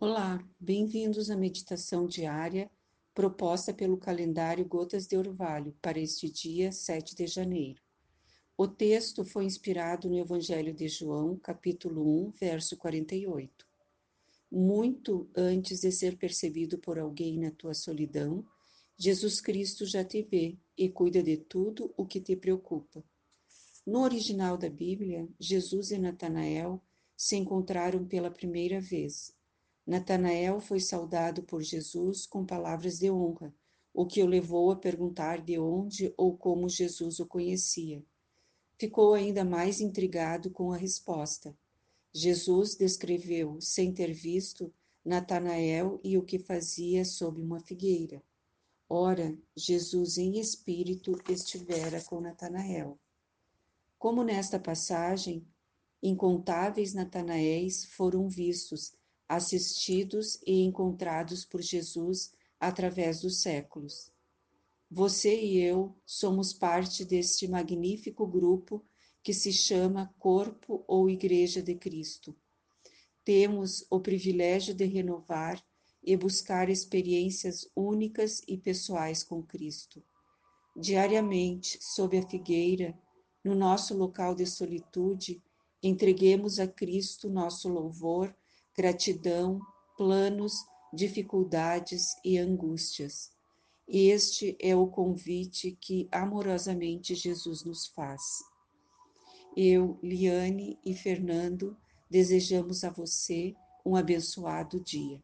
Olá, bem-vindos à meditação diária proposta pelo calendário Gotas de Orvalho para este dia 7 de janeiro. O texto foi inspirado no Evangelho de João, capítulo 1, verso 48. Muito antes de ser percebido por alguém na tua solidão, Jesus Cristo já te vê e cuida de tudo o que te preocupa. No original da Bíblia, Jesus e Natanael se encontraram pela primeira vez. Natanael foi saudado por Jesus com palavras de honra, o que o levou a perguntar de onde ou como Jesus o conhecia. Ficou ainda mais intrigado com a resposta. Jesus descreveu, sem ter visto, Natanael e o que fazia sob uma figueira. Ora, Jesus em espírito estivera com Natanael. Como nesta passagem, incontáveis Natanaéis foram vistos, assistidos e encontrados por Jesus através dos séculos. Você e eu somos parte deste magnífico grupo que se chama Corpo ou Igreja de Cristo. Temos o privilégio de renovar e buscar experiências únicas e pessoais com Cristo. Diariamente, sob a figueira, no nosso local de solitude, entreguemos a Cristo nosso louvor, gratidão, planos, dificuldades e angústias este é o convite que amorosamente Jesus nos faz. Eu, Liane e Fernando desejamos a você um abençoado dia.